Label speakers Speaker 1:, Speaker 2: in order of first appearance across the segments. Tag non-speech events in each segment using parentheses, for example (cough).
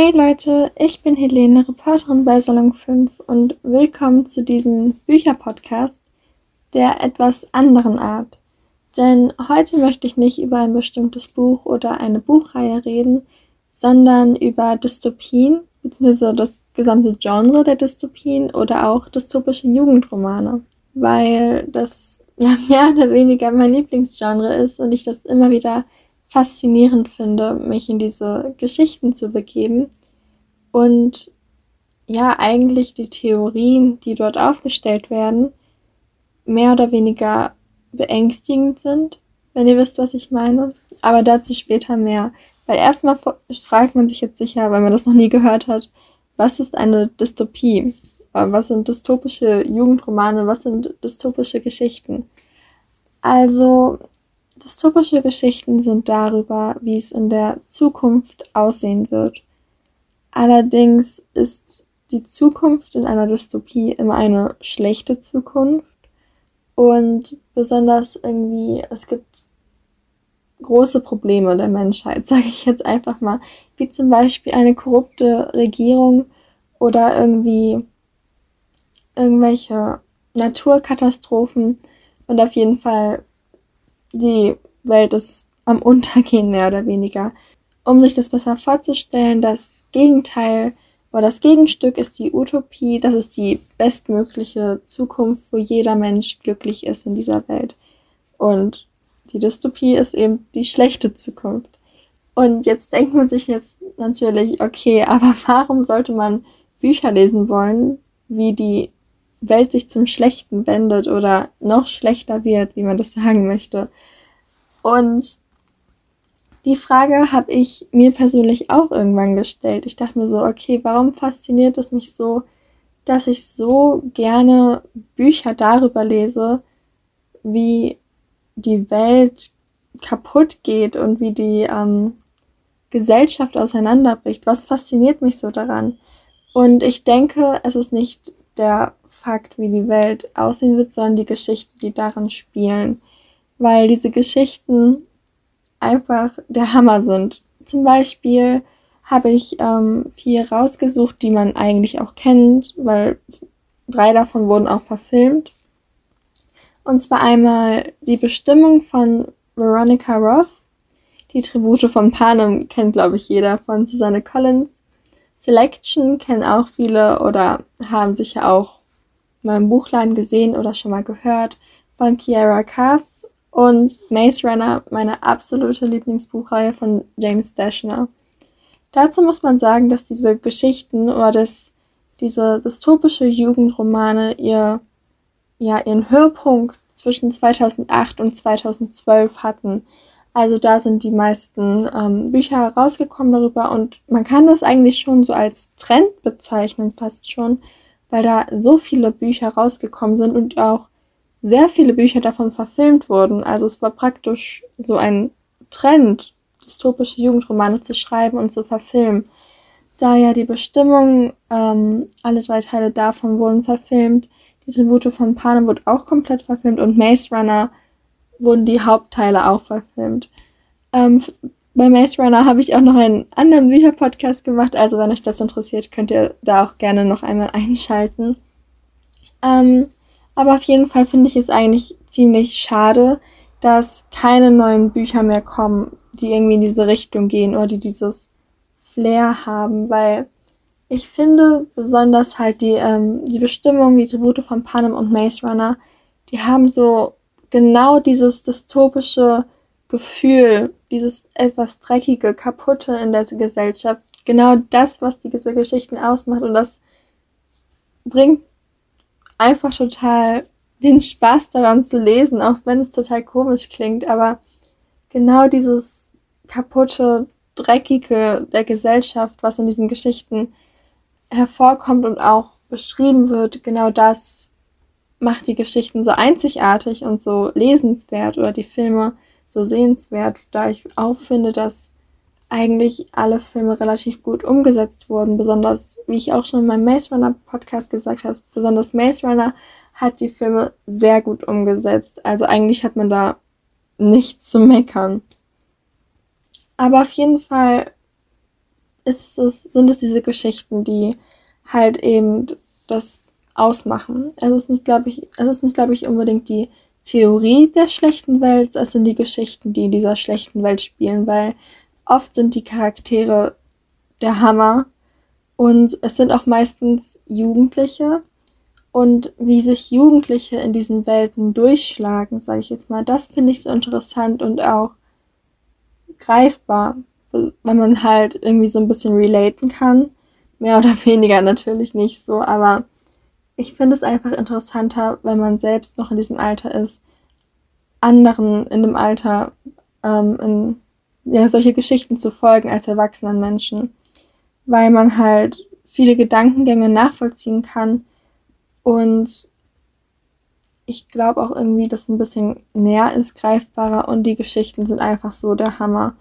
Speaker 1: Hey Leute, ich bin Helene, Reporterin bei Salon 5 und willkommen zu diesem Bücherpodcast der etwas anderen Art. Denn heute möchte ich nicht über ein bestimmtes Buch oder eine Buchreihe reden, sondern über Dystopien, beziehungsweise das gesamte Genre der Dystopien oder auch dystopische Jugendromane. Weil das (laughs) ja mehr oder weniger mein Lieblingsgenre ist und ich das immer wieder faszinierend finde, mich in diese Geschichten zu begeben und ja, eigentlich die Theorien, die dort aufgestellt werden, mehr oder weniger beängstigend sind, wenn ihr wisst, was ich meine. Aber dazu später mehr. Weil erstmal fragt man sich jetzt sicher, weil man das noch nie gehört hat, was ist eine Dystopie? Was sind dystopische Jugendromane? Was sind dystopische Geschichten? Also, Dystopische Geschichten sind darüber, wie es in der Zukunft aussehen wird. Allerdings ist die Zukunft in einer Dystopie immer eine schlechte Zukunft. Und besonders irgendwie, es gibt große Probleme der Menschheit, (laughs) sage ich jetzt einfach mal, wie zum Beispiel eine korrupte Regierung oder irgendwie irgendwelche Naturkatastrophen. Und auf jeden Fall die Welt ist am Untergehen mehr oder weniger. Um sich das besser vorzustellen, das Gegenteil oder das Gegenstück ist die Utopie. Das ist die bestmögliche Zukunft, wo jeder Mensch glücklich ist in dieser Welt. Und die Dystopie ist eben die schlechte Zukunft. Und jetzt denkt man sich jetzt natürlich, okay, (laughs) aber warum sollte man Bücher lesen wollen, wie die Welt sich zum Schlechten wendet oder noch schlechter wird, wie man das sagen möchte. Und die Frage habe ich mir persönlich auch irgendwann gestellt. Ich dachte mir so, okay, warum fasziniert es mich so, dass ich so gerne Bücher darüber lese, wie die Welt kaputt geht und wie die ähm, Gesellschaft auseinanderbricht. Was fasziniert mich so daran? Und ich denke, es ist nicht der Fakt, wie die Welt aussehen wird, sondern die Geschichten, die darin spielen. Weil diese Geschichten einfach der Hammer sind. Zum Beispiel habe ich ähm, vier rausgesucht, die man eigentlich auch kennt, weil drei davon wurden auch verfilmt. Und zwar einmal die Bestimmung von Veronica Roth, die Tribute von Panem kennt, glaube ich, jeder von Susanne Collins. Selection kennen auch viele oder haben sicher auch mal im Buchladen gesehen oder schon mal gehört von Kiara Cass und Maze Runner, meine absolute Lieblingsbuchreihe von James Dashner. Dazu muss man sagen, dass diese Geschichten oder das, diese dystopische Jugendromane ihr, ja, ihren Höhepunkt zwischen 2008 und 2012 hatten. Also da sind die meisten ähm, Bücher rausgekommen darüber und man kann das eigentlich schon so als Trend bezeichnen, fast schon, weil da so viele Bücher rausgekommen sind und auch sehr viele Bücher davon verfilmt wurden. Also es war praktisch so ein Trend, dystopische Jugendromane zu schreiben und zu verfilmen. Da ja die Bestimmung, ähm, alle drei Teile davon wurden verfilmt, die Tribute von Panem wurde auch komplett verfilmt und Maze Runner wurden die Hauptteile auch verfilmt. Ähm, bei Maze Runner habe ich auch noch einen anderen Bücherpodcast gemacht, also wenn euch das interessiert, könnt ihr da auch gerne noch einmal einschalten. Ähm, aber auf jeden Fall finde ich es eigentlich ziemlich schade, dass keine neuen Bücher mehr kommen, die irgendwie in diese Richtung gehen oder die dieses Flair haben, weil ich finde besonders halt die, ähm, die Bestimmung, die Tribute von Panem und Maze Runner, die haben so genau dieses dystopische Gefühl, dieses etwas dreckige, kaputte in der Gesellschaft, genau das, was diese Geschichten ausmacht. Und das bringt einfach total den Spaß daran zu lesen, auch wenn es total komisch klingt, aber genau dieses kaputte, dreckige der Gesellschaft, was in diesen Geschichten hervorkommt und auch beschrieben wird, genau das macht die Geschichten so einzigartig und so lesenswert oder die Filme so sehenswert, da ich auch finde, dass eigentlich alle Filme relativ gut umgesetzt wurden. Besonders, wie ich auch schon in meinem Maze Runner Podcast gesagt habe, besonders Maze Runner hat die Filme sehr gut umgesetzt. Also eigentlich hat man da nichts zu meckern. Aber auf jeden Fall es, sind es diese Geschichten, die halt eben das ausmachen. Es ist nicht, glaube ich, es ist nicht, glaube ich, unbedingt die Theorie der schlechten Welt, es sind die Geschichten, die in dieser schlechten Welt spielen, weil oft sind die Charaktere der Hammer und es sind auch meistens Jugendliche und wie sich Jugendliche in diesen Welten durchschlagen, sage ich jetzt mal, das finde ich so interessant und auch greifbar, wenn man halt irgendwie so ein bisschen relaten kann. Mehr oder weniger natürlich nicht so, aber ich finde es einfach interessanter, wenn man selbst noch in diesem Alter ist, anderen in dem Alter ähm, in, ja, solche Geschichten zu folgen als erwachsenen Menschen, weil man halt viele Gedankengänge nachvollziehen kann und ich glaube auch irgendwie, dass es ein bisschen näher ist, greifbarer und die Geschichten sind einfach so der Hammer.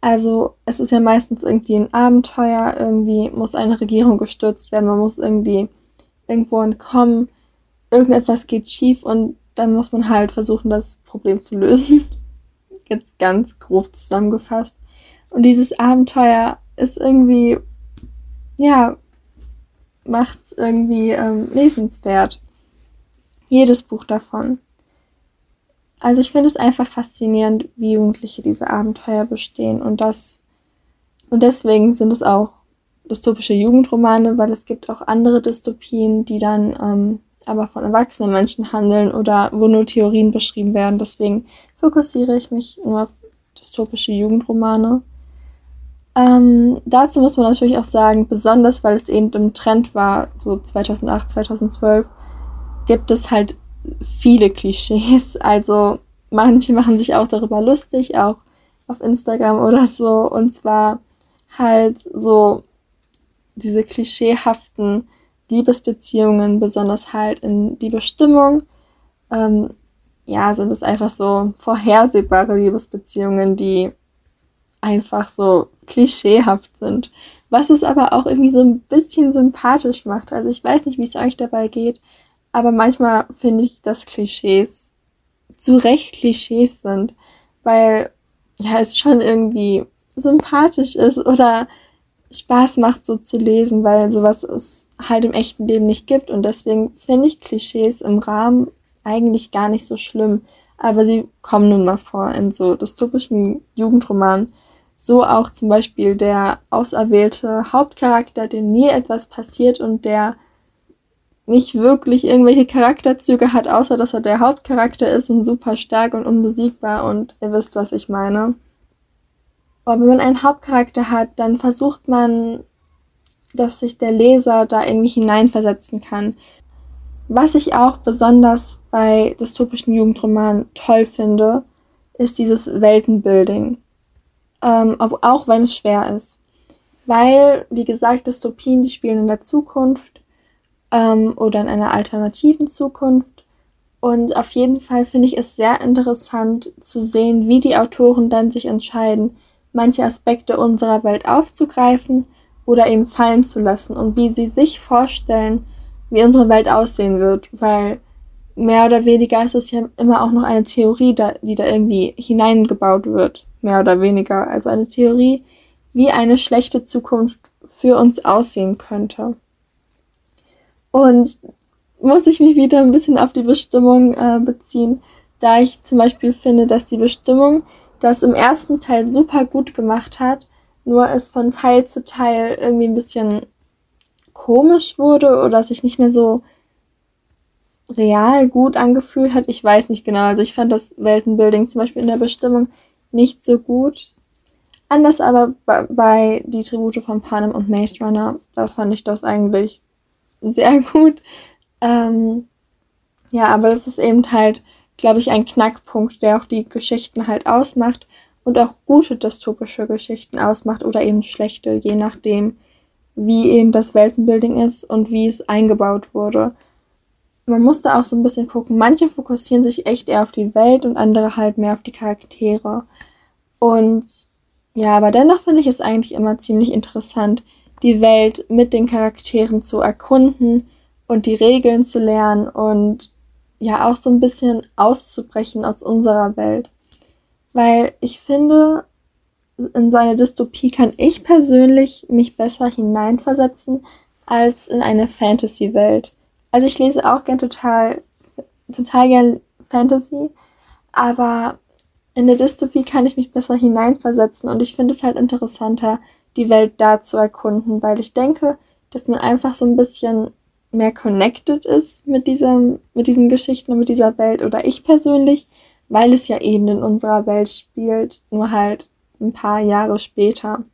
Speaker 1: Also es ist ja meistens irgendwie ein Abenteuer, irgendwie muss eine Regierung gestürzt werden, man muss irgendwie irgendwo entkommen, irgendetwas geht schief und dann muss man halt versuchen, das Problem zu lösen. (laughs) Jetzt ganz grob zusammengefasst. Und dieses Abenteuer ist irgendwie, ja, macht es irgendwie ähm, lesenswert. Jedes Buch davon. Also ich finde es einfach faszinierend, wie Jugendliche diese Abenteuer bestehen und das und deswegen sind es auch dystopische Jugendromane, weil es gibt auch andere Dystopien, die dann ähm, aber von erwachsenen Menschen handeln oder wo nur Theorien beschrieben werden. Deswegen fokussiere ich mich nur auf dystopische Jugendromane. Ähm, dazu muss man natürlich auch sagen, besonders weil es eben im Trend war, so 2008, 2012, gibt es halt viele Klischees. (laughs) Also manche machen sich auch darüber lustig, auch auf Instagram oder so. Und zwar halt so diese klischeehaften Liebesbeziehungen, besonders halt in die Bestimmung. Ähm, ja, sind es einfach so vorhersehbare Liebesbeziehungen, die einfach so klischeehaft sind. Was es aber auch irgendwie so ein bisschen sympathisch macht. Also ich weiß nicht, wie es euch dabei geht, aber manchmal finde ich, dass Klischees zu Recht Klischees sind, weil ja es schon irgendwie sympathisch ist oder Spaß macht, so zu lesen, weil sowas es halt im echten Leben nicht gibt. Und deswegen finde ich Klischees im Rahmen eigentlich gar nicht so schlimm. Aber sie kommen nun mal vor in so dystopischen Jugendromanen. So auch zum Beispiel der auserwählte Hauptcharakter, dem nie etwas passiert und der nicht wirklich irgendwelche Charakterzüge hat, außer dass er der Hauptcharakter ist und super stark und unbesiegbar und ihr wisst, was ich meine. Aber wenn man einen Hauptcharakter hat, dann versucht man, dass sich der Leser da irgendwie hineinversetzen kann. Was ich auch besonders bei dystopischen Jugendromanen toll finde, ist dieses Weltenbuilding ähm, auch wenn es schwer ist. Weil, wie gesagt, Dystopien, die spielen in der Zukunft ähm, oder in einer alternativen Zukunft. Und auf jeden Fall finde ich es sehr interessant zu sehen, wie die Autoren dann sich entscheiden, manche Aspekte unserer Welt aufzugreifen oder eben fallen zu lassen und wie sie sich vorstellen, wie unsere Welt aussehen wird, weil mehr oder weniger ist es ja immer auch noch eine Theorie, die da irgendwie hineingebaut wird mehr oder weniger als eine Theorie, wie eine schlechte Zukunft für uns aussehen könnte. Und muss ich mich wieder ein bisschen auf die Bestimmung äh, beziehen, da ich zum Beispiel finde, dass die Bestimmung das im ersten Teil super gut gemacht hat, nur es von Teil zu Teil irgendwie ein bisschen komisch wurde oder sich nicht mehr so real gut angefühlt hat. Ich weiß nicht genau. Also ich fand das Weltenbuilding zum Beispiel in der Bestimmung nicht so gut. Anders aber bei, die Tribute von Panem und Maze Runner, da fand ich das eigentlich sehr (laughs) gut. Ähm, ja, aber das ist eben halt, glaube ich, ein Knackpunkt, der auch die Geschichten halt ausmacht und auch gute dystopische Geschichten ausmacht oder eben schlechte, je nachdem, wie eben das Weltenbuilding ist und wie es eingebaut wurde man musste auch so ein bisschen gucken. Manche fokussieren sich echt eher auf die Welt und andere halt mehr auf die Charaktere. Und ja, aber dennoch finde ich es eigentlich immer ziemlich interessant, die Welt mit den Charakteren zu erkunden und die Regeln zu lernen und ja auch so ein bisschen auszubrechen aus unserer Welt. Weil ich finde, in so eine Dystopie kann ich persönlich mich besser hineinversetzen als in eine Fantasy-Welt. Also ich lese auch gern total, total gern Fantasy, aber in der Dystopie kann ich mich besser hineinversetzen und ich finde es halt interessanter, die Welt da zu erkunden, weil ich denke, dass man einfach so ein bisschen mehr connected ist mit diesem, mit diesen Geschichten und mit dieser Welt oder ich persönlich, weil es ja eben in unserer Welt spielt, nur halt ein paar Jahre später.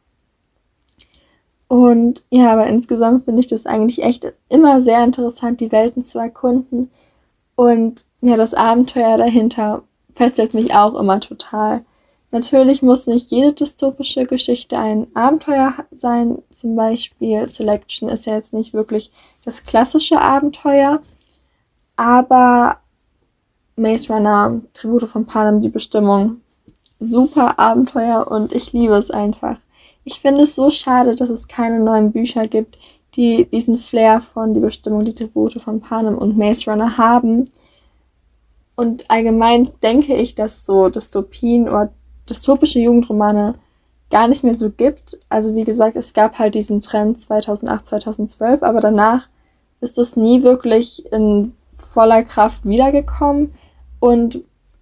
Speaker 1: Und ja, aber insgesamt finde ich das eigentlich echt immer sehr interessant, die Welten zu erkunden. Und ja, das Abenteuer dahinter fesselt mich auch immer total. Natürlich muss nicht jede dystopische Geschichte ein Abenteuer sein. Zum Beispiel Selection ist ja jetzt nicht wirklich das klassische Abenteuer. Aber Maze Runner, Tribute von Panem, die Bestimmung, super Abenteuer und ich liebe es einfach. Ich finde es so schade, dass es keine neuen Bücher gibt, die diesen Flair von Die Bestimmung, die Tribute von Panem und Maze Runner haben. Und allgemein denke ich, dass so Dystopien oder dystopische Jugendromane gar nicht mehr so gibt. Also wie gesagt, es gab halt diesen Trend 2008, 2012, aber danach ist es nie wirklich in voller Kraft wiedergekommen. Und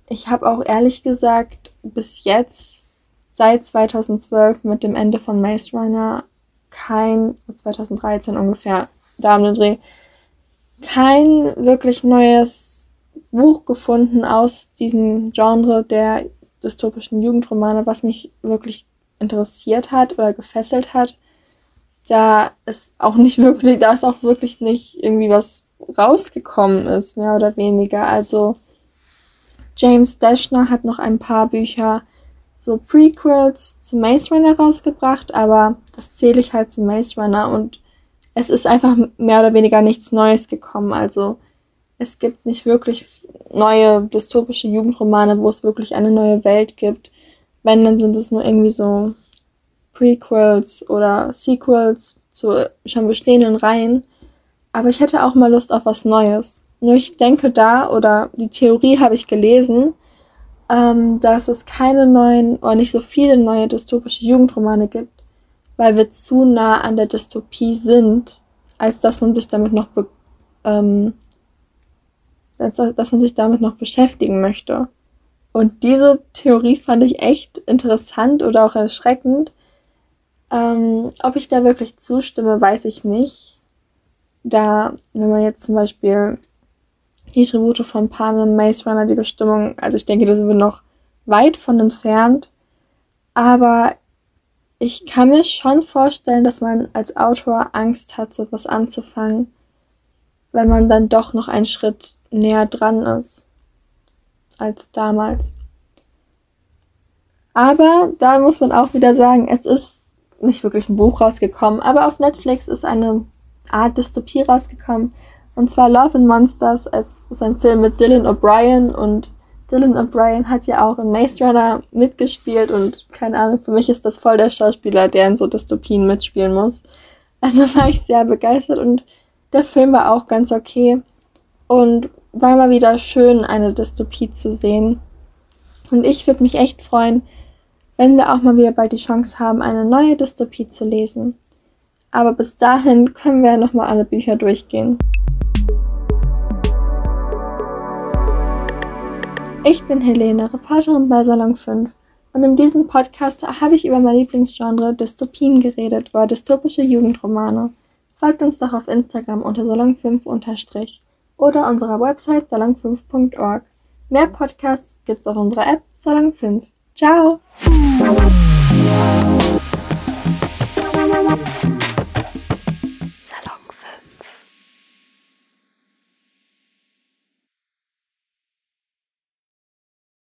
Speaker 1: ich habe auch ehrlich gesagt bis jetzt, seit 2012 mit dem Ende von Maze Runner, kein, 2013 ungefähr, da am Dreh, kein wirklich neues Buch gefunden aus diesem Genre der dystopischen Jugendromane, was mich wirklich interessiert hat oder gefesselt hat. Da ist auch nicht (laughs) wirklich, da ist auch wirklich nicht irgendwie was rausgekommen ist, mehr oder weniger. Also James Dashner hat noch ein paar Bücher, so Prequels zu Maze Runner rausgebracht, aber das zähle ich halt zu Maze Runner und es ist einfach mehr oder weniger nichts Neues gekommen. Also es gibt nicht wirklich neue dystopische Jugendromane, wo es wirklich eine neue Welt gibt. Wenn, dann sind es nur irgendwie so Prequels oder Sequels zu schon bestehenden Reihen. Aber ich hätte auch mal Lust auf was Neues. Nur ich denke da, oder die Theorie habe ich gelesen, ähm, dass es keine neuen oder nicht so viele neue dystopische Jugendromane gibt, weil wir zu nah an der Dystopie sind, als dass man sich damit noch ähm, als dass man sich damit noch beschäftigen möchte. Und diese Theorie fand ich echt interessant oder auch erschreckend. Ähm, ob ich da wirklich zustimme, weiß ich nicht. Da, wenn man jetzt zum Beispiel die Tribute von Panem, Maze Runner, die Bestimmung, also ich denke, da sind wir noch weit von entfernt. Aber ich kann mir schon vorstellen, dass man als Autor Angst hat, so etwas anzufangen, wenn man dann doch noch einen Schritt näher dran ist als damals. Aber da muss man auch wieder sagen, es ist nicht wirklich ein Buch rausgekommen, aber auf Netflix ist eine Art Dystopie rausgekommen. Und zwar Love and Monsters. Es ist ein Film mit Dylan O'Brien und Dylan O'Brien hat ja auch in Maze Runner mitgespielt und keine Ahnung, für mich ist das voll der Schauspieler, der in so Dystopien mitspielen muss. Also war ich sehr begeistert und der Film war auch ganz okay und war mal wieder schön, eine Dystopie zu sehen. Und ich würde mich echt freuen, wenn wir auch mal wieder bald die Chance haben, eine neue Dystopie zu lesen. Aber bis dahin können wir ja nochmal alle Bücher durchgehen. Ich bin Helene, Reporterin bei Salon 5 und in diesem Podcast habe ich über mein Lieblingsgenre Dystopien geredet oder dystopische Jugendromane. Folgt uns doch auf Instagram unter Salon5 unterstrich oder unserer Website salon5.org. Mehr Podcasts gibt's auf unserer App Salon5. Ciao